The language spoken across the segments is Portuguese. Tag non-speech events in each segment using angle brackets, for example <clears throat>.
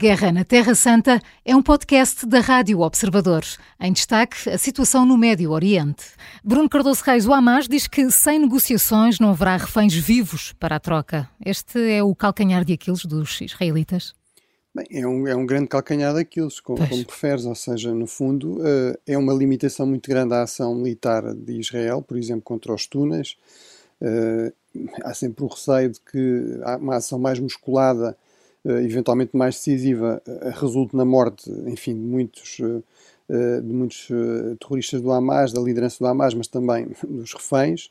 Guerra na Terra Santa é um podcast da Rádio Observador. Em destaque, a situação no Médio Oriente. Bruno Cardoso Reis, o Hamas, diz que sem negociações não haverá reféns vivos para a troca. Este é o calcanhar de Aquiles dos israelitas? Bem, é um, é um grande calcanhar daqueles, como, como preferes, ou seja, no fundo, uh, é uma limitação muito grande à ação militar de Israel, por exemplo, contra os túneis. Uh, há sempre o receio de que uma ação mais musculada eventualmente mais decisiva, eh, resulte na morte, enfim, de muitos, eh, de muitos terroristas do Hamas, da liderança do Hamas, mas também <laughs> dos reféns.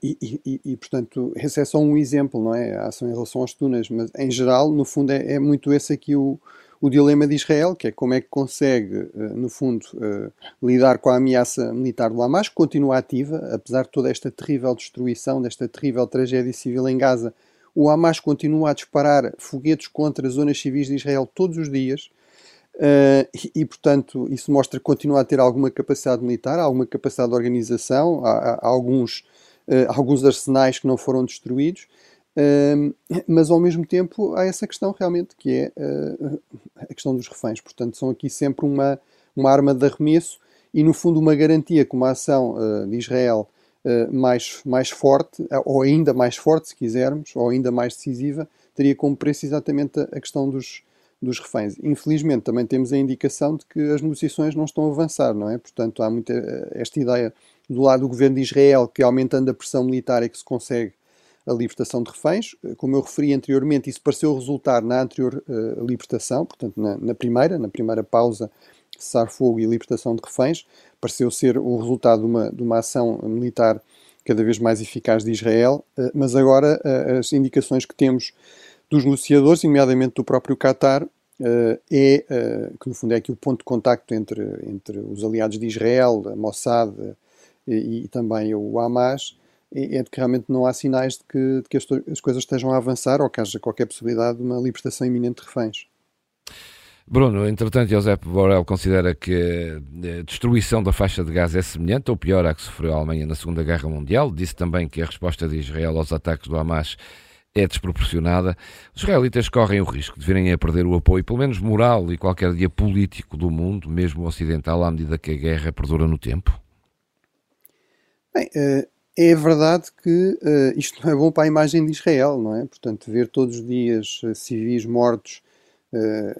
E, e, e, portanto, esse é só um exemplo, não é? A ação em relação aos túneis, mas em geral, no fundo, é, é muito esse aqui o, o dilema de Israel, que é como é que consegue, no fundo, lidar com a ameaça militar do Hamas, que continua ativa, apesar de toda esta terrível destruição, desta terrível tragédia civil em Gaza, o Hamas continua a disparar foguetes contra zonas civis de Israel todos os dias. Uh, e, e, portanto, isso mostra que continua a ter alguma capacidade militar, alguma capacidade de organização, há, há alguns, uh, alguns arsenais que não foram destruídos, uh, mas ao mesmo tempo há essa questão realmente que é a questão dos reféns. Portanto, são aqui sempre uma, uma arma de arremesso e, no fundo, uma garantia que uma ação de Israel mais, mais forte, eh, ou ainda mais forte, se quisermos, ou ainda mais decisiva, teria como preço exatamente a, questão dos, dos reféns. Infelizmente, também temos a indicação de que as negociações não estão a avançar, não é? Portanto, há muita eh, esta ideia do lado do governo de Israel que, aumentando a pressão militar, é que se consegue a libertação de reféns. Como eu referi anteriormente, isso pareceu resultar na anterior uh, libertação, portanto, na, na, primeira, na primeira pausa cessar-fogo e libertação de reféns, pareceu ser o resultado de uma, de uma ação militar cada vez mais eficaz de Israel, eh, mas agora eh, as indicações que temos dos negociadores, nomeadamente do próprio Qatar, eh, é que no fundo é aqui o ponto de contacto entre, entre os aliados de Israel, a Mossad e, e também o Hamas, é, de que realmente não há sinais de que, de que as coisas estejam a avançar ou que haja qualquer possibilidade de uma libertação iminente de reféns. Bruno, entretanto, José Borrell considera que a destruição da faixa de Gaza é semelhante ou pior à que sofreu a Alemanha na Segunda Guerra Mundial. Disse também que a resposta de Israel aos ataques do Hamas é desproporcionada. Os israelitas correm o risco de virem a perder o apoio, pelo menos moral e qualquer dia político do mundo, mesmo ocidental, à medida que a guerra perdura no tempo? Bem, eh, é verdade que eh, isto não é bom para a imagem de Israel, não é? Portanto, ver todos os dias eh, civis mortos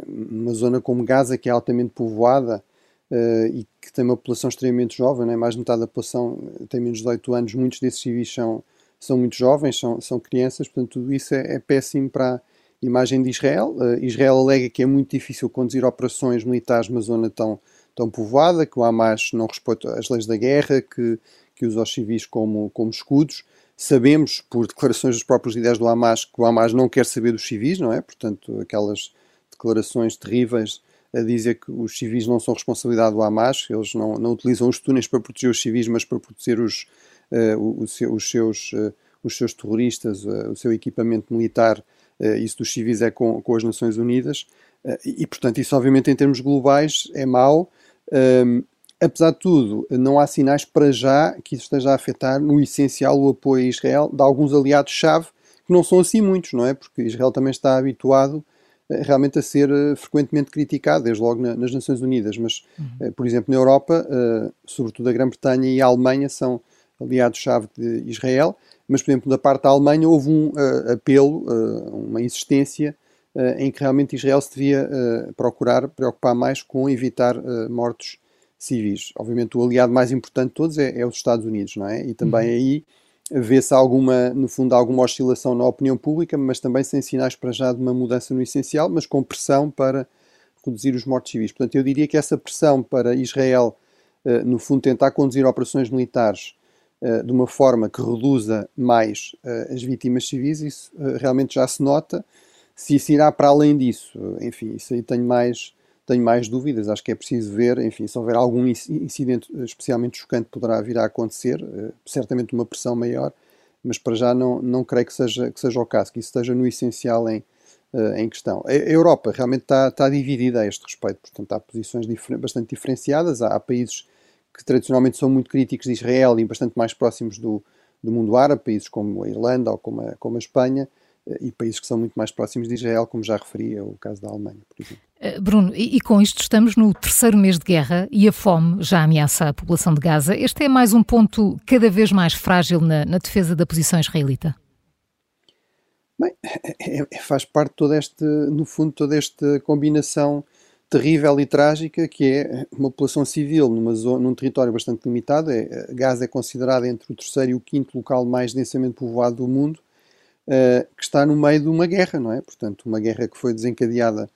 numa zona como Gaza, que é altamente povoada uh, e que tem uma população extremamente jovem, né? mais de metade da população tem menos de 18 anos, muitos desses civis são, são muito jovens, são, são crianças, portanto, tudo isso é, é péssimo para a imagem de Israel. Uh, Israel alega que é muito difícil conduzir operações militares numa zona tão, tão povoada, que o Hamas não respeita as leis da guerra, que, que usa os civis como, como escudos. Sabemos, por declarações dos próprios líderes do Hamas, que o Hamas não quer saber dos civis, não é? Portanto, aquelas declarações terríveis a dizer que os civis não são responsabilidade do Hamas, eles não, não utilizam os túneis para proteger os civis, mas para proteger os, uh, os, seus, uh, os seus terroristas, uh, o seu equipamento militar, isso dos civis é com, com as Nações Unidas, e, portanto isso obviamente em termos globais é mau, um, apesar de tudo, não há sinais para já que isso esteja a afetar no essencial o apoio a Israel de alguns aliados-chave, que não são assim muitos, não é? Porque Israel também está habituado realmente a ser eh, frequentemente criticado, desde logo nas Nações Unidas, mas, uhum. Eh, por exemplo, na Europa, sobretudo a Grã-Bretanha e a Alemanha são aliados-chave de Israel, mas, por exemplo, da parte da Alemanha houve um apelo, uma insistência em que realmente Israel se devia procurar preocupar mais com evitar mortos civis. Obviamente, o aliado mais importante de todos é, é os Estados Unidos, não é? E também uhum. aí vê-se alguma, no fundo, alguma oscilação na opinião pública, mas também sem sinais para já de uma mudança no essencial, mas com pressão para reduzir os mortos civis. Portanto, eu diria que essa pressão para Israel, eh, no fundo, tentar conduzir operações militares eh, de uma forma que reduza mais eh, as vítimas civis, isso realmente já se nota. Se isso irá para além disso, enfim, isso aí tenho mais tenho mais dúvidas. Acho que é preciso ver, enfim, se houver algum incidente especialmente chocante, poderá vir a acontecer, uh, certamente uma pressão maior, mas para já não, não creio que seja, que seja o caso, que isso esteja no essencial em, uh, em questão. A, Europa realmente está, está dividida a este respeito, portanto, há posições difer bastante diferenciadas, há, há, países que tradicionalmente são muito críticos de Israel e bastante mais próximos do, do mundo árabe, países como a Irlanda ou como a, como a Espanha, e países que são muito mais próximos de Israel, como já referi, é o caso da Alemanha, por exemplo. Eh, Bruno, e, e, com isto estamos no terceiro mês de guerra e a fome já ameaça a população de Gaza. Este é mais um ponto cada vez mais frágil na, na defesa da posição israelita? Bem, é, é, faz parte toda este, no fundo, toda esta combinação terrível e trágica que é uma população civil numa zona, num território bastante limitado. É, Gaza é considerada entre o terceiro e o quinto local mais densamente povoado do mundo, uh, que está no meio de uma guerra, não é? Portanto, uma guerra que foi desencadeada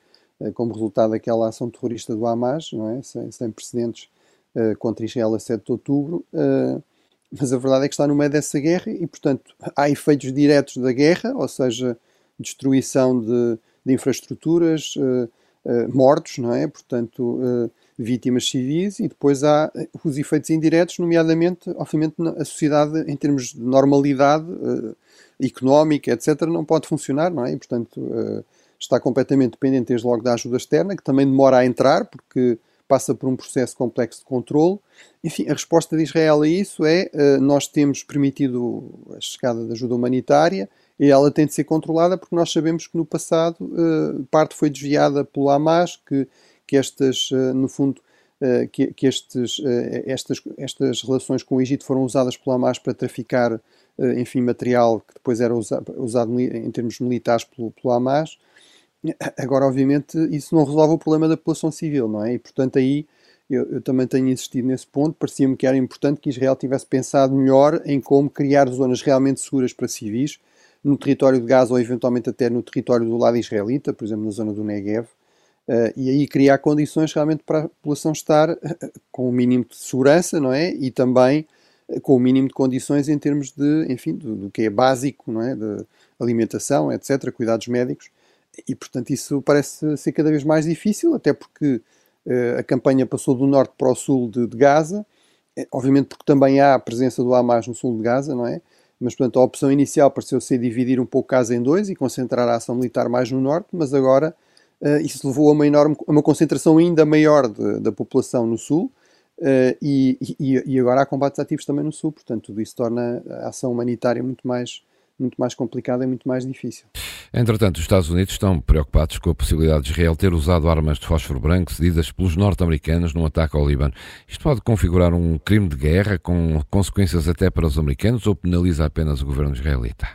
como resultado daquela ação terrorista do Hamas, não é? Sem, sem precedentes uh, contra Israel a 7 de outubro. mas a verdade é que está no meio dessa guerra e, portanto, há efeitos diretos da guerra, ou seja, destruição de, de infraestruturas, eh, mortos, não é? Portanto, vítimas civis, e depois há os efeitos indiretos, nomeadamente, obviamente, a sociedade, em termos de normalidade económica, etc., não pode funcionar, não é? E, portanto, está completamente dependente, desde logo, da ajuda externa, que também demora a entrar, porque passa por um processo complexo de controle. Enfim, a resposta de Israel a isso é: nós temos permitido a chegada de ajuda humanitária e ela tem de ser controlada porque nós sabemos que no passado uh, parte foi desviada pelo Hamas, que, que estas, uh, no fundo, que, que estes, estas, estas relações com o Egito foram usadas pelo Hamas para traficar, enfim, material que depois era usa, usado em termos militares pelo, pelo Hamas. <laughs> Agora, obviamente, isso não resolve o problema da população civil, não é? E, portanto, aí eu, eu também tenho insistido nesse ponto. Parecia-me que era importante que Israel tivesse pensado melhor em como criar zonas realmente seguras para civis, no território de Gaza ou eventualmente até no território do lado israelita, por exemplo, na zona do Negev, uh, e aí criar condições realmente para a população estar uh, <laughs> com o mínimo de segurança, não é? E também uh, com o mínimo de condições em termos de, enfim, do, do, que é básico, não é? De alimentação, etc., cuidados médicos. E, portanto, isso parece ser cada vez mais difícil, até porque a campanha passou do norte para o sul de, de Gaza, obviamente porque também há a presença do Hamas no sul de Gaza, não é? Mas, portanto, a opção inicial pareceu ser dividir um pouco Gaza em dois e concentrar a ação militar mais no norte, mas agora uh, isso levou a uma, enorme, a uma concentração ainda maior de, da população no sul uh, e, e, e, agora há combates ativos também no sul, portanto, tudo isso torna a ação humanitária muito mais muito mais complicada e muito mais difícil. Entretanto, os Estados Unidos estão preocupados com a possibilidade de Israel ter usado armas de fósforo branco cedidas pelos norte-americanos num ataque ao Líbano. Isto pode configurar um crime de guerra com consequências até para os americanos ou penaliza apenas o governo israelita?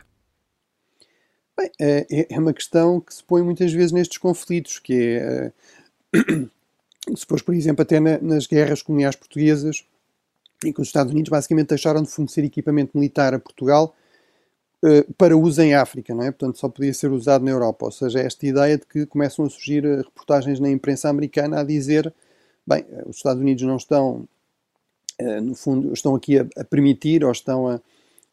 Bem, é, é uma questão que se põe muitas vezes nestes conflitos, que é <clears throat> se pôs, por exemplo, até nas guerras coloniais portuguesas, em que os Estados Unidos basicamente deixaram de fornecer equipamento militar a Portugal eh, para uso em África, não é? Portanto, só podia ser usado na Europa. Ou seja, esta ideia de que começam a surgir eh, reportagens na imprensa americana a dizer, bem, eh, os Estados Unidos não estão, no fundo, estão aqui a, permitir ou estão a,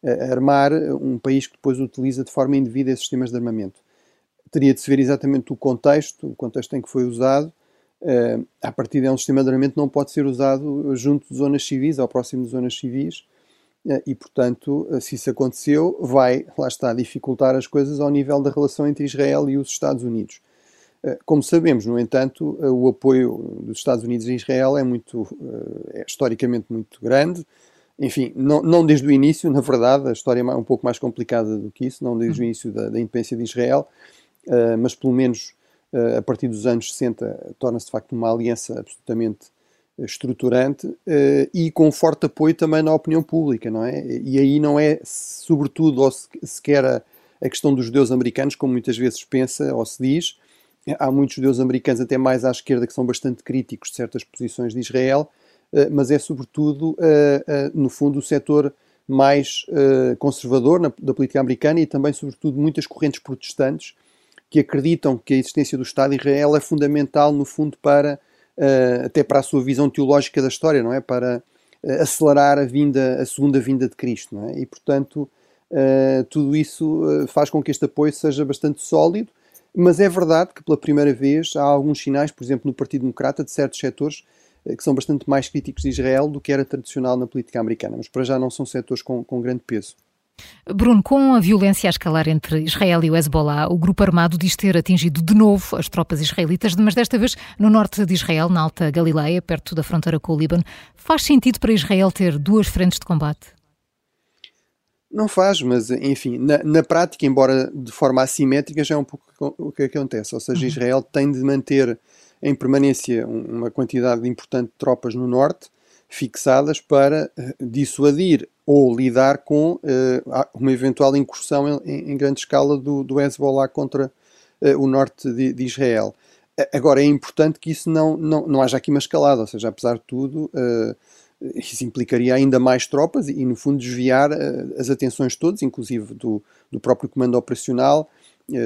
a, armar um país que depois utiliza de forma indevida esses sistemas de armamento. Teria de se ver exatamente o contexto, o contexto em que foi usado. A partir de um sistema de armamento não pode ser usado junto de zonas civis ou próximo de zonas civis eh, e, portanto, eh, se isso aconteceu, vai, lá está, dificultar as coisas ao nível da relação entre Israel e os Estados Unidos. Eh, como sabemos, no entanto, o apoio dos Estados Unidos a Israel é muito, é historicamente muito grande. Enfim, não, não desde o início, <laughs> na verdade, a história é um pouco mais complicada do que isso, não desde o uhum. início da, da independência de Israel, mas pelo menos a partir dos anos 60 torna-se de facto uma aliança absolutamente estruturante uh, e com forte apoio também na opinião pública, não é? E aí não é, sobretudo, ou sequer a, questão dos judeus americanos, como muitas vezes pensa ou se diz. Há muitos judeus americanos, até mais à esquerda, que são bastante críticos de certas posições de Israel, uh, mas é sobretudo, uh, no fundo, o setor mais conservador da política americana e também, sobretudo, muitas correntes protestantes que acreditam que a existência do Estado de Israel é fundamental, no fundo, para até para a sua visão teológica da história, não é? Para uh, acelerar a vinda, a segunda vinda de Cristo, não é? E portanto, uh, tudo isso faz com que este apoio seja bastante sólido, mas é verdade que pela primeira vez há alguns sinais, por exemplo, no Partido Democrata, de certos setores que são bastante mais críticos de Israel do que era tradicional na política americana, mas para já não são setores com, com grande peso. Bruno, com a violência a escalar entre Israel e o Hezbollah, o grupo armado diz ter atingido de novo as tropas israelitas, mas desta vez no norte de Israel, na Alta Galileia, perto da fronteira com o Líbano. Faz sentido para Israel ter duas frentes de combate? Não faz, mas enfim, na, na, prática, embora de forma assimétrica, já é um pouco o que acontece. Ou seja, uhum. Israel tem de manter em permanência uma quantidade importante de tropas no norte, fixadas para uh, dissuadir ou lidar com uh, uma eventual incursão em, em, grande escala do, do Hezbollah contra uh, o norte de, de, Israel. Agora, é importante que isso não, não, não haja aqui uma escalada, ou seja, apesar de tudo, isso implicaria ainda mais tropas e, no fundo, desviar as atenções todas, inclusive do, do próprio comando operacional,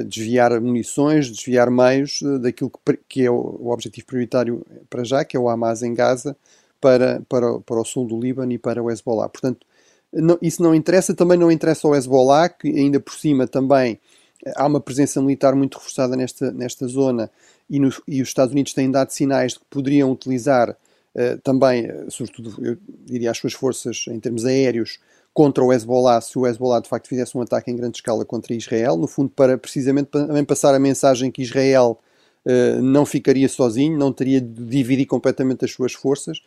desviar munições, desviar meios daquilo que, que é o, o objetivo prioritário para já, que é o Hamas em Gaza, para, para, para o sul do Líbano e para o Hezbollah. Portanto, não, isso não interessa, também não interessa ao Hezbollah, que ainda por cima também eh, há uma presença militar muito reforçada nesta, nesta zona e, no, e os Estados Unidos têm dado sinais de que poderiam utilizar uh, também, eh, sobretudo, eu diria, as suas forças em termos aéreos contra o Hezbollah, se o Hezbollah de facto fizesse um ataque em grande escala contra Israel, no fundo para precisamente também passar a mensagem que Israel não ficaria sozinho, não teria de dividir completamente as suas forças,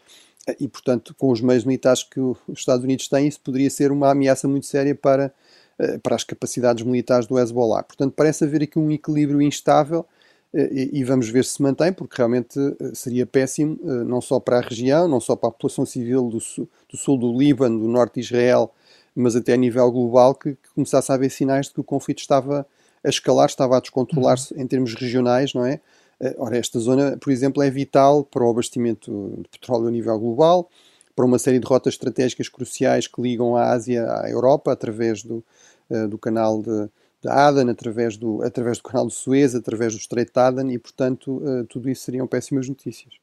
e, portanto, com os meios militares que os Estados Unidos têm, isso poderia ser uma ameaça muito séria para, eh, para as capacidades militares do Hezbollah. Portanto, parece haver aqui um equilíbrio instável eh, e vamos ver se mantém, porque realmente eh, seria péssimo, não só para a região, não só para a população civil do sul do, sul do Líbano, do norte de Israel, mas até a nível global, que, que começasse a haver sinais de que o conflito estava a escalar, estava a descontrolar-se uhum. em termos regionais, não é? Eh, ora, esta zona, por exemplo, é vital para o abastecimento de petróleo a nível global, para uma série de rotas estratégicas cruciais que ligam a Ásia à Europa, através do, uh, do canal de, de Aden, através do, através do canal de Suez, através do Estreito de Aden, e, portanto, uh, tudo isso seriam péssimas notícias.